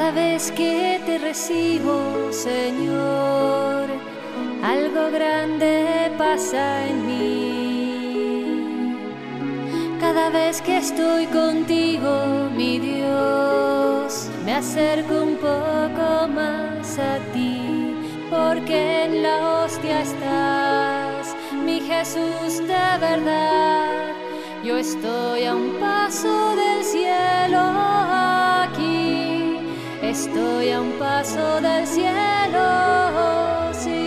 Cada vez que te recibo, Señor, algo grande pasa en mí. Cada vez que estoy contigo, mi Dios, me acerco un poco más a ti, porque en la hostia estás, mi Jesús de verdad. Yo estoy a un paso del cielo Estoy a un paso del cielo, sí,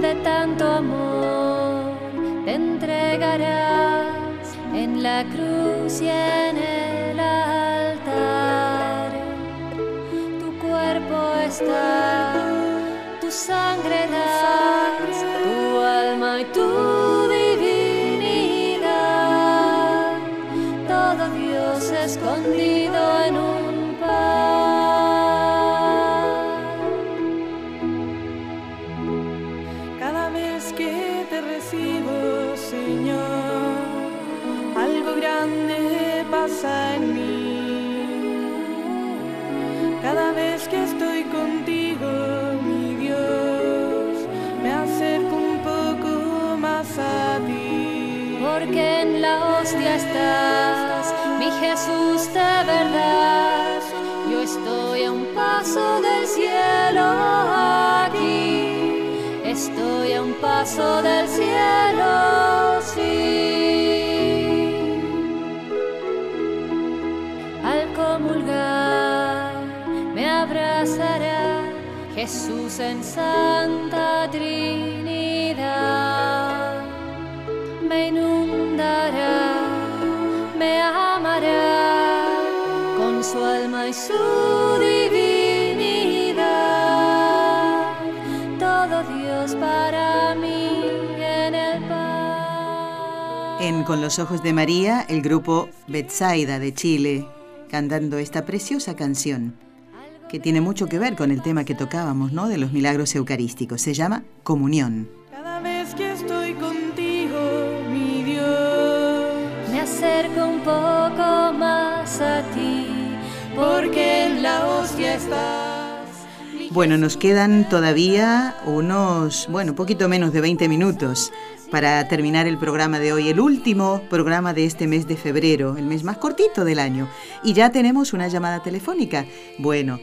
de tanto amor te entregarás en la cruz y en el altar. Tu cuerpo está, tu sangre da. Paso del cielo, sí. Al comulgar me abrazará Jesús en Santa Trinidad. En Con los Ojos de María, el grupo Betsaida de Chile, cantando esta preciosa canción, que tiene mucho que ver con el tema que tocábamos, ¿no? De los milagros eucarísticos. Se llama Comunión. Cada vez que estoy contigo, mi Dios, Me acerco un poco más a ti, porque en la hostia estás. Bueno, nos quedan todavía unos, bueno, un poquito menos de 20 minutos para terminar el programa de hoy, el último programa de este mes de febrero, el mes más cortito del año. Y ya tenemos una llamada telefónica. Bueno,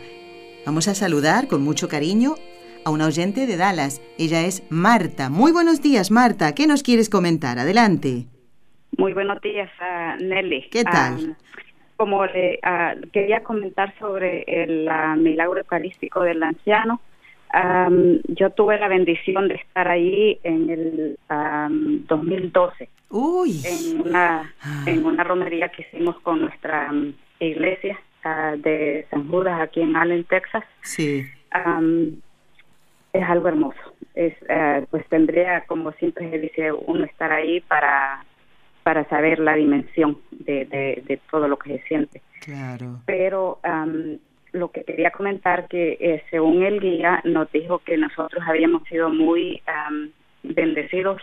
vamos a saludar con mucho cariño a una oyente de Dallas. Ella es Marta. Muy buenos días, Marta. ¿Qué nos quieres comentar? Adelante. Muy buenos días, ah, Nelly. ¿Qué tal? Ah, como le ah, quería comentar sobre el ah, milagro eucarístico del anciano, am, yo tuve la bendición de estar ahí en el am, 2012 Uy. en una en una romería que hicimos con nuestra am, iglesia ah, de San Judas aquí en Allen, Texas. Sí. Es algo hermoso. Es, eh, pues tendría, como siempre se dice, uno estar ahí para, para saber la dimensión de, de, de todo lo que se siente. Claro. Pero lo que quería comentar que eh, según el guía nos dijo que nosotros habíamos sido muy am, bendecidos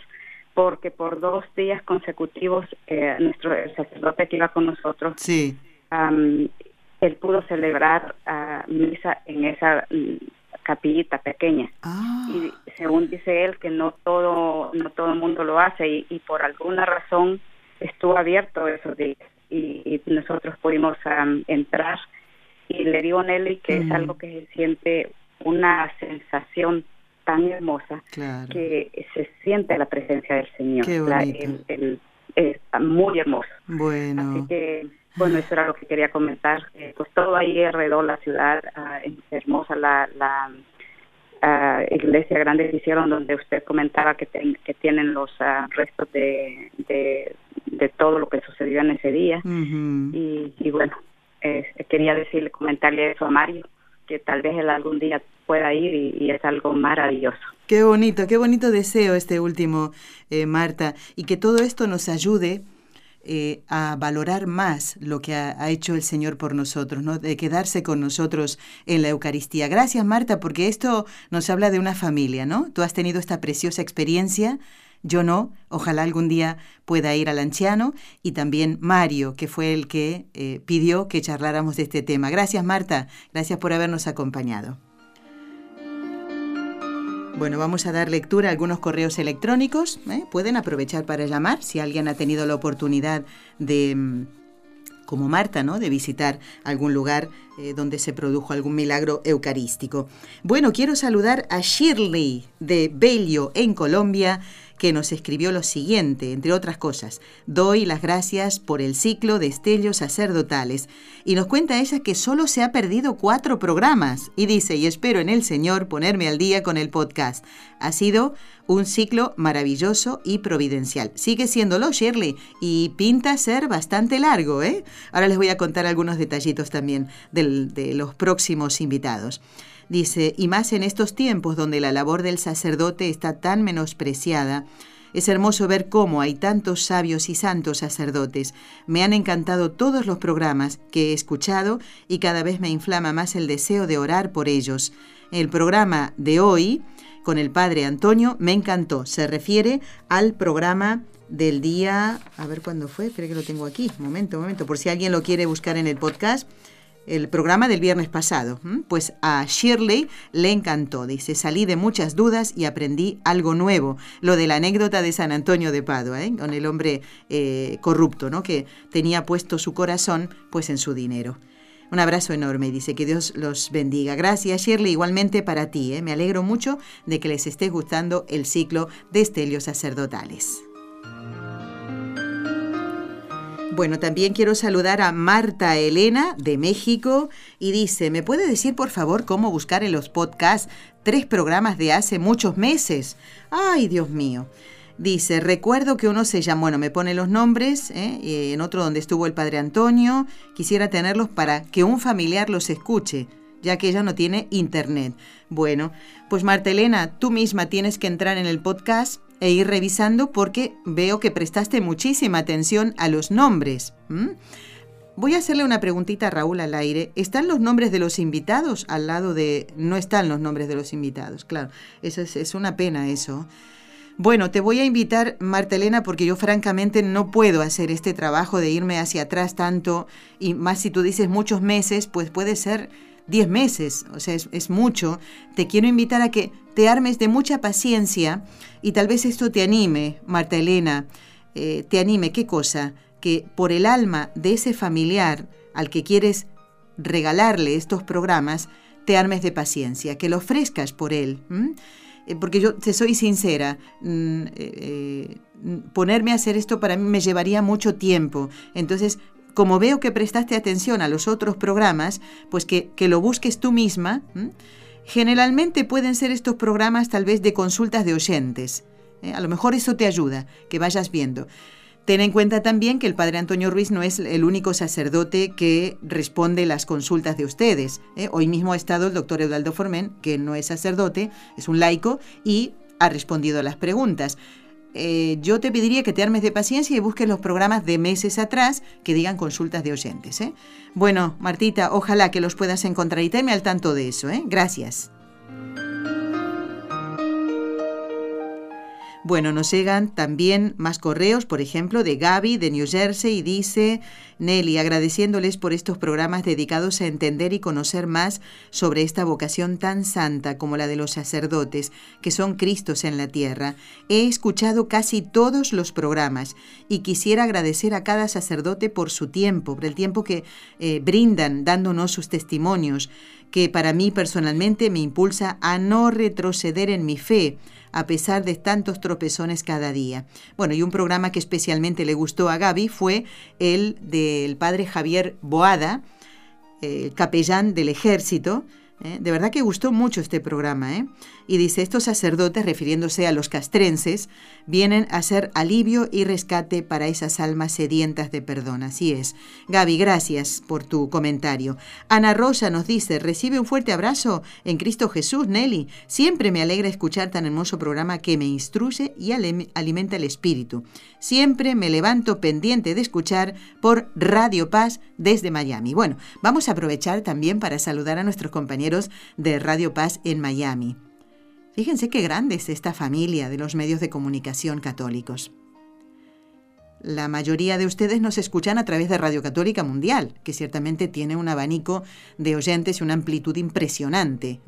porque por dos días consecutivos eh, nuestro el sacerdote que iba con nosotros Sí. am, él pudo celebrar ah, misa en esa mm, capillita pequeña Ah. y según dice él que no todo no todo el mundo lo hace y, y por alguna razón estuvo abierto esos días y, y nosotros pudimos am, entrar y le digo a Nelly que es algo que se siente una sensación tan hermosa Claro. que se siente la presencia del Señor Qué La- el- el- es muy hermoso Bueno. Así que, bueno, eso era lo que quería comentar. Eh, pues todo ahí alrededor la ciudad, ah, es hermosa la, la ah, iglesia grande que hicieron donde usted comentaba que, ten- que tienen los ah, restos de, de, de todo lo que sucedió en ese día. Y bueno, eh, quería comentarle eso a Mario, que tal vez él algún día pueda ir y, y es algo maravilloso. Qué bonito, qué bonito deseo este último, eh, Marta, y que todo esto nos ayude eh, a valorar más lo que ha, ha hecho el Señor por nosotros, ¿no? de quedarse con nosotros en la Eucaristía. Gracias, Marta, porque esto nos habla de una familia, ¿no? Tú has tenido esta preciosa experiencia, yo no, ojalá algún día pueda ir al anciano, y también Mario, que fue el que eh, pidió que charláramos de este tema. Gracias, Marta, gracias por habernos acompañado. Bueno, vamos a dar lectura a algunos correos electrónicos. ¿eh? Pueden aprovechar para llamar si alguien ha tenido la oportunidad de, mm, como Marta, ¿no? de visitar algún lugar eh, donde se produjo algún milagro eucarístico. Bueno, quiero saludar a Shirley de Bello, en Colombia, que nos escribió lo siguiente, entre otras cosas. Doy las gracias por el ciclo de estellos sacerdotales. Y nos cuenta ella que solo se ha perdido cuatro programas. Y dice, y espero en el Señor ponerme al día con el podcast. Ha sido un ciclo maravilloso y providencial. Sigue siéndolo, Shirley, y pinta ser bastante largo, ¿eh? Ahora les voy a contar algunos detallitos también de los próximos invitados. Dice, y más en estos tiempos donde la labor del sacerdote está tan menospreciada, es hermoso ver cómo hay tantos sabios y santos sacerdotes. Me han encantado todos los programas que he escuchado y cada vez me inflama más el deseo de orar por ellos. El programa de hoy con el padre Antonio me encantó. Se refiere al programa del día, a ver cuándo fue, creo que lo tengo aquí, momento, momento, por si alguien lo quiere buscar en el podcast el programa del viernes pasado. Pues a Shirley le encantó. Dice, salí de muchas dudas y aprendí algo nuevo. Lo de la anécdota de San Antonio de Padua, ¿eh? con el hombre eh, corrupto, ¿no? que tenía puesto su corazón pues en su dinero. Un abrazo enorme dice que Dios los bendiga. Gracias Shirley, igualmente para ti. ¿eh? Me alegro mucho de que les esté gustando el ciclo de estelios sacerdotales. Bueno, también quiero saludar a Marta Elena de México y dice, ¿me puede decir por favor cómo buscar en los podcasts tres programas de hace muchos meses? Ay, Dios mío. Dice, recuerdo que uno se llama, bueno, me pone los nombres, ¿eh? en otro donde estuvo el padre Antonio, quisiera tenerlos para que un familiar los escuche, ya que ella no tiene internet. Bueno, pues Marta Elena, tú misma tienes que entrar en el podcast e ir revisando porque veo que prestaste muchísima atención a los nombres. Voy a hacerle una preguntita a Raúl al aire. ¿Están los nombres de los invitados al lado de... No están los nombres de los invitados, claro. Eso es, una pena eso. Bueno, te voy a invitar, Marta Elena, porque yo francamente no puedo hacer este trabajo de irme hacia atrás tanto, y más si tú dices muchos meses, pues puede ser 10 meses, o sea, es, mucho, te quiero invitar a que te armes de mucha paciencia y tal vez esto te anime, Marta Elena, eh, te anime, ¿qué cosa? Que por el alma de ese familiar al que quieres regalarle estos programas, te armes de paciencia, que lo ofrezcas por él. Eh, porque yo te soy sincera, mm, eh, ponerme a hacer esto para mí me llevaría mucho tiempo. Entonces, como veo que prestaste atención a los otros programas, pues que, lo busques tú misma. Generalmente pueden ser estos programas tal vez de consultas de oyentes. ¿eh? A lo mejor eso te ayuda, que vayas viendo. Ten en cuenta también que el padre Antonio Ruiz no es el único sacerdote que responde las consultas de ustedes. ¿eh? Hoy mismo ha estado el doctor Eudaldo Formen, que no es sacerdote, es un laico, y ha respondido a las preguntas. Eh, yo te pediría que te armes de paciencia y busques los programas de meses atrás que digan consultas de oyentes. ¿eh? Bueno, Martita, ojalá que los puedas encontrar y tenme al tanto de eso. ¿eh? Gracias. Bueno, nos llegan también más correos, por ejemplo, de Gaby de New Jersey y dice, Nelly, agradeciéndoles por estos programas dedicados a entender y conocer más sobre esta vocación tan santa como la de los sacerdotes, que son Cristos en la tierra. He escuchado casi todos los programas y quisiera agradecer a cada sacerdote por su tiempo, por el tiempo que eh, brindan dándonos sus testimonios, que para mí personalmente me impulsa a no retroceder en mi fe a pesar de tantos tropezones cada día. Bueno, y un programa que especialmente le gustó a Gaby fue el del padre Javier Boada, el capellán del ejército, ¿eh? De verdad que gustó mucho este programa. ¿eh? Y dice, estos sacerdotes, refiriéndose a los castrenses, vienen a ser alivio y rescate para esas almas sedientas de perdón. Así es. Gaby, gracias por tu comentario. Ana Rosa nos dice, recibe un fuerte abrazo en Cristo Jesús, Nelly. Siempre me alegra escuchar tan hermoso programa que me instruye y alimenta el espíritu. Siempre me levanto pendiente de escuchar por Radio Paz desde Miami. Bueno, vamos a aprovechar también para saludar a nuestros compañeros de Radio Paz en Miami. Fíjense qué grande es esta familia de los medios de comunicación católicos. La mayoría de ustedes nos escuchan a través de Radio Católica Mundial, que ciertamente tiene un abanico de oyentes y una amplitud impresionante.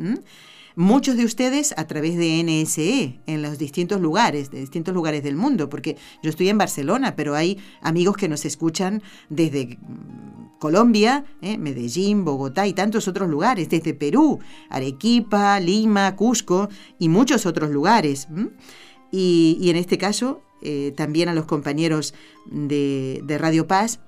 Muchos de ustedes a través de NSE en los distintos lugares, de distintos lugares del mundo, porque yo estoy en Barcelona, pero hay amigos que nos escuchan desde Colombia, ¿eh? Medellín, Bogotá y tantos otros lugares, desde Perú, Arequipa, Lima, Cusco y muchos otros lugares. Y, en este caso, eh, también a los compañeros de, de Radio Paz,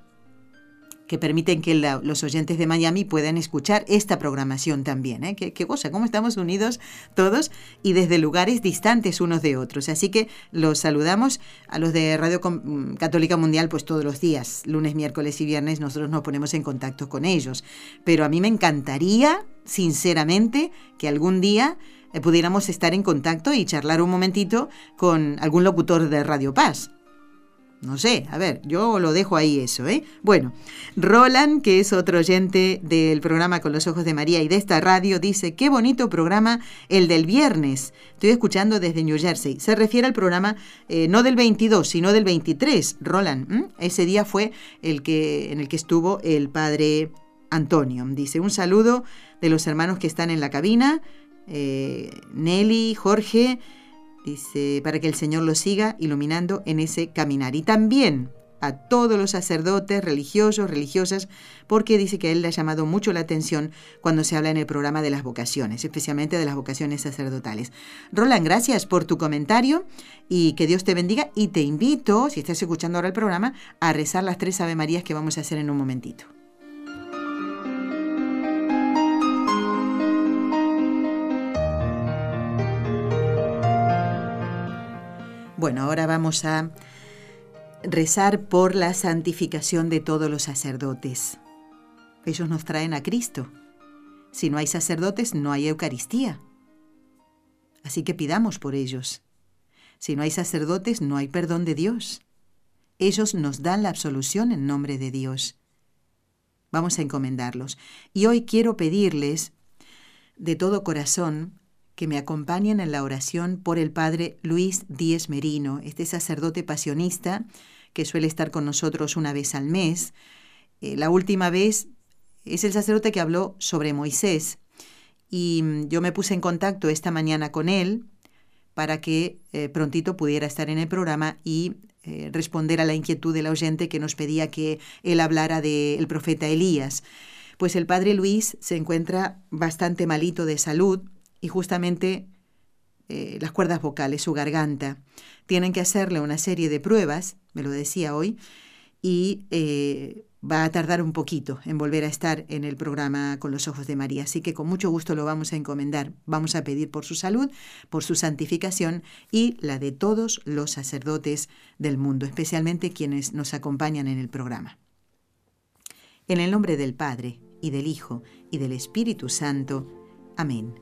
que permiten que los oyentes de Miami puedan escuchar esta programación también. ¿eh? Qué, cosa, cómo estamos unidos todos y desde lugares distantes unos de otros. Así que los saludamos a los de Radio mm, Católica Mundial, pues todos los días, lunes, miércoles y viernes, nosotros nos ponemos en contacto con ellos. Pero a mí me encantaría, sinceramente, que algún día eh, pudiéramos estar en contacto y charlar un momentito con algún locutor de Radio Paz no sé, a ver, yo lo dejo ahí eso, ¿eh? Bueno, Roland, que es otro oyente del programa Con los Ojos de María y de esta radio, dice, qué bonito programa el del viernes. Estoy escuchando desde New Jersey. Se refiere al programa eh, no del 22, sino del 23, Roland. Ese día fue el que, en el que estuvo el padre Antonio. Dice, un saludo de los hermanos que están en la cabina, eh, Nelly, Jorge dice, para que el Señor lo siga iluminando en ese caminar. Y también a todos los sacerdotes, religiosos, religiosas, porque dice que él le ha llamado mucho la atención cuando se habla en el programa de las vocaciones, especialmente de las vocaciones sacerdotales. Roland, gracias por tu comentario y que Dios te bendiga y te invito, si estás escuchando ahora el programa, a rezar las tres Ave Marías que vamos a hacer en un momentito. Bueno, ahora vamos a rezar por la santificación de todos los sacerdotes. Ellos nos traen a Cristo. Si no hay sacerdotes, no hay Eucaristía. Así que pidamos por ellos. Si no hay sacerdotes, no hay perdón de Dios. Ellos nos dan la absolución en nombre de Dios. Vamos a encomendarlos. Y hoy quiero pedirles de todo corazón que me acompañen en la oración por el Padre Luis Díez Merino, este sacerdote pasionista que suele estar con nosotros una vez al mes. Eh, la última vez es el sacerdote que habló sobre Moisés y mm, yo me puse en contacto esta mañana con él para que eh, prontito pudiera estar en el programa y eh, responder a la inquietud del oyente que nos pedía que él hablara del profeta Elías. Pues el padre Luis se encuentra bastante malito de salud, y justamente eh, las cuerdas vocales, su garganta. Tienen que hacerle una serie de pruebas, me lo decía hoy, y eh, va a tardar un poquito en volver a estar en el programa con los ojos de María. Así que con mucho gusto lo vamos a encomendar. Vamos a pedir por su salud, por su santificación y la de todos los sacerdotes del mundo, especialmente quienes nos acompañan en el programa. En el nombre del Padre, y del Hijo, y del Espíritu Santo. Amén.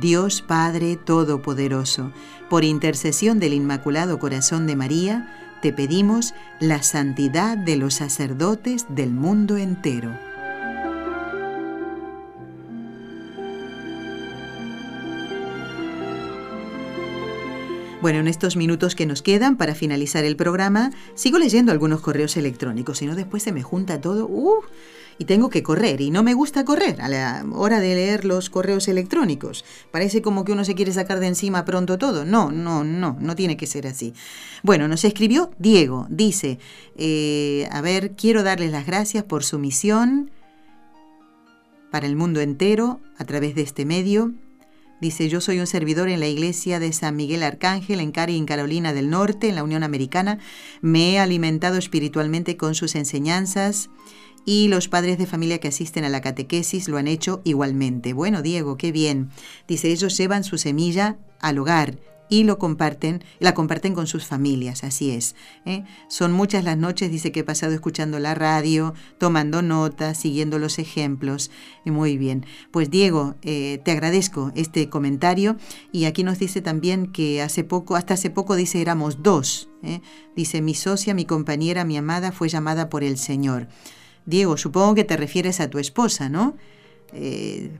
Dios Padre Todopoderoso, por intercesión del Inmaculado Corazón de María, te pedimos la santidad de los sacerdotes del mundo entero. Bueno, en estos minutos que nos quedan para finalizar el programa, sigo leyendo algunos correos electrónicos, si no después se me junta todo. Uh, tengo que correr y no me gusta correr a la hora de leer los correos electrónicos. Parece como que uno se quiere sacar de encima pronto todo. No, no, no, no tiene que ser así. Bueno, nos escribió Diego, dice, eh, a ver, quiero darles las gracias por su misión para el mundo entero a través de este medio. Dice, yo soy un servidor en la iglesia de San Miguel Arcángel en Cari, en Carolina del Norte, en la Unión Americana. Me he alimentado espiritualmente con sus enseñanzas y los padres de familia que asisten a la catequesis lo han hecho igualmente. Bueno, Diego, qué bien. Dice, ellos llevan su semilla al hogar y lo comparten, la comparten con sus familias, así es. ¿eh? Son muchas las noches, dice que he pasado escuchando la radio, tomando notas, siguiendo los ejemplos. Muy bien. Pues Diego, eh, te agradezco este comentario y aquí nos dice también que hace poco, hasta hace poco dice éramos dos. ¿eh? Dice mi socia, mi compañera, mi amada fue llamada por el Señor. Diego, supongo que te refieres a tu esposa, ¿no?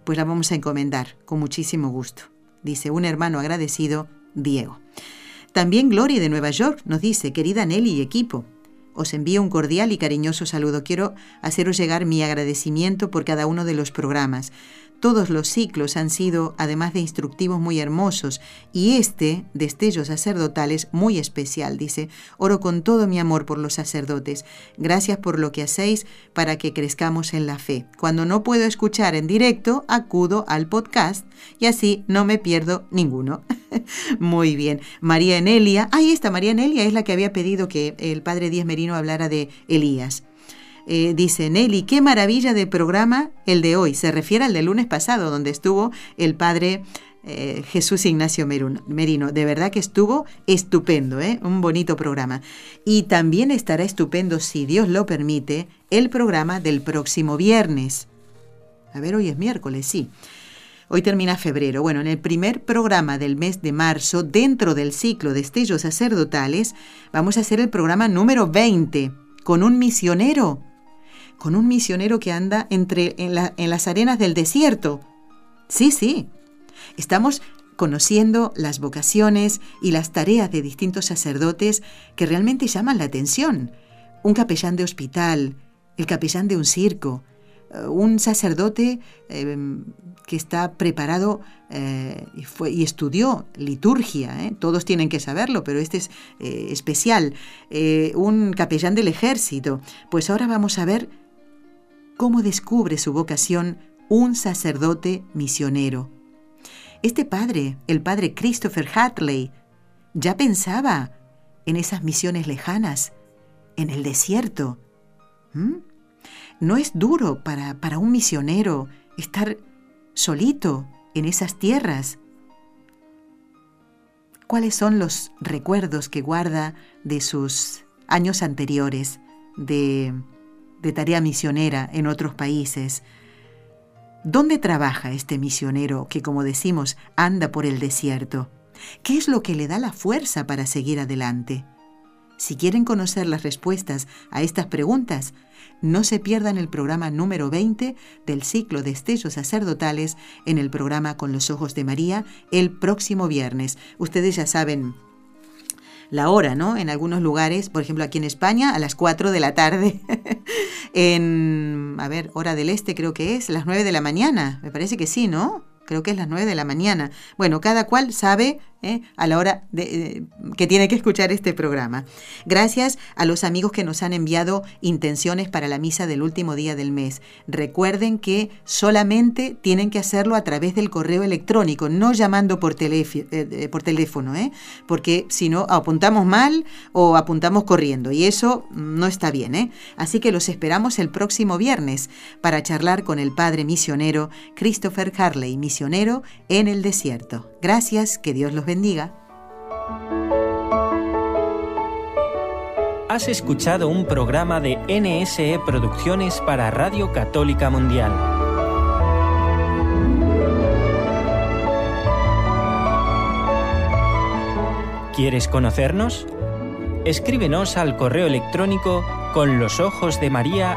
pues la vamos a encomendar con muchísimo gusto. Dice un hermano agradecido Diego. También Gloria de Nueva York nos dice, querida Nelly y equipo, os envío un cordial y cariñoso saludo. Quiero haceros llegar mi agradecimiento por cada uno de los programas. Todos los ciclos han sido, además de instructivos, muy hermosos, y este, destellos sacerdotales, muy especial, dice, oro con todo mi amor por los sacerdotes. Gracias por lo que hacéis para que crezcamos en la fe. Cuando no puedo escuchar en directo, acudo al podcast y así no me pierdo ninguno. muy bien. María Enelia, ahí está, María Enelia es la que había pedido que el padre Díaz Merino hablara de Elías. Eh, dice Nelly, qué maravilla de programa el de hoy. Se refiere al de lunes pasado, donde estuvo el padre eh, Jesús Ignacio Merino. De verdad que estuvo estupendo, ¿eh? un bonito programa. Y también estará estupendo, si Dios lo permite, el programa del próximo viernes. A ver, hoy es miércoles, sí. Hoy termina febrero. Bueno, en el primer programa del mes de marzo, dentro del ciclo de estellos sacerdotales, vamos a hacer el programa número 20 con un misionero con un misionero que anda entre, en, las arenas del desierto. Sí, sí. Estamos conociendo las vocaciones y las tareas de distintos sacerdotes que realmente llaman la atención. Un capellán de hospital, el capellán de un circo, eh, un sacerdote em, que está preparado eh, y, estudió liturgia, ¿eh? todos tienen que saberlo, pero este es especial, un capellán del ejército. Pues ahora vamos a ver cómo descubre su vocación un sacerdote misionero. Este padre, el padre Christopher Hatley, ya pensaba en esas misiones lejanas, en el desierto. ¿Mm? No es duro para, para un misionero estar solito en esas tierras. ¿Cuáles son los recuerdos que guarda de sus años anteriores, de de tarea misionera en otros países. ¿Dónde trabaja este misionero que, como decimos, anda por el desierto? ¿Qué es lo que le da la fuerza para seguir adelante? Si quieren conocer las respuestas a estas preguntas, no se pierdan el programa número 20 del ciclo de estellos sacerdotales en el programa Con los Ojos de María el próximo viernes. Ustedes ya saben la hora, ¿no? En algunos lugares, por ejemplo aquí en España, a las 4 de la tarde. en, a ver, hora del este creo que es, las 9 de la mañana. Me parece que sí, ¿no? Creo que es las 9 de la mañana. Bueno, cada cual sabe ¿eh? a la hora de, eh, que tiene que escuchar este programa. Gracias a los amigos que nos han enviado intenciones para la misa del último día del mes. Recuerden que solamente tienen que hacerlo a través del correo electrónico, no llamando por, eh, por teléfono, porque si no apuntamos mal o apuntamos corriendo y eso no está bien. Así que los esperamos el próximo viernes para charlar con el padre misionero Christopher Harley, misionero en el desierto. Gracias, que Dios los bendiga. Has escuchado un programa de NSE Producciones para Radio Católica Mundial. ¿Quieres conocernos? Escríbenos al correo electrónico con los ojos de María.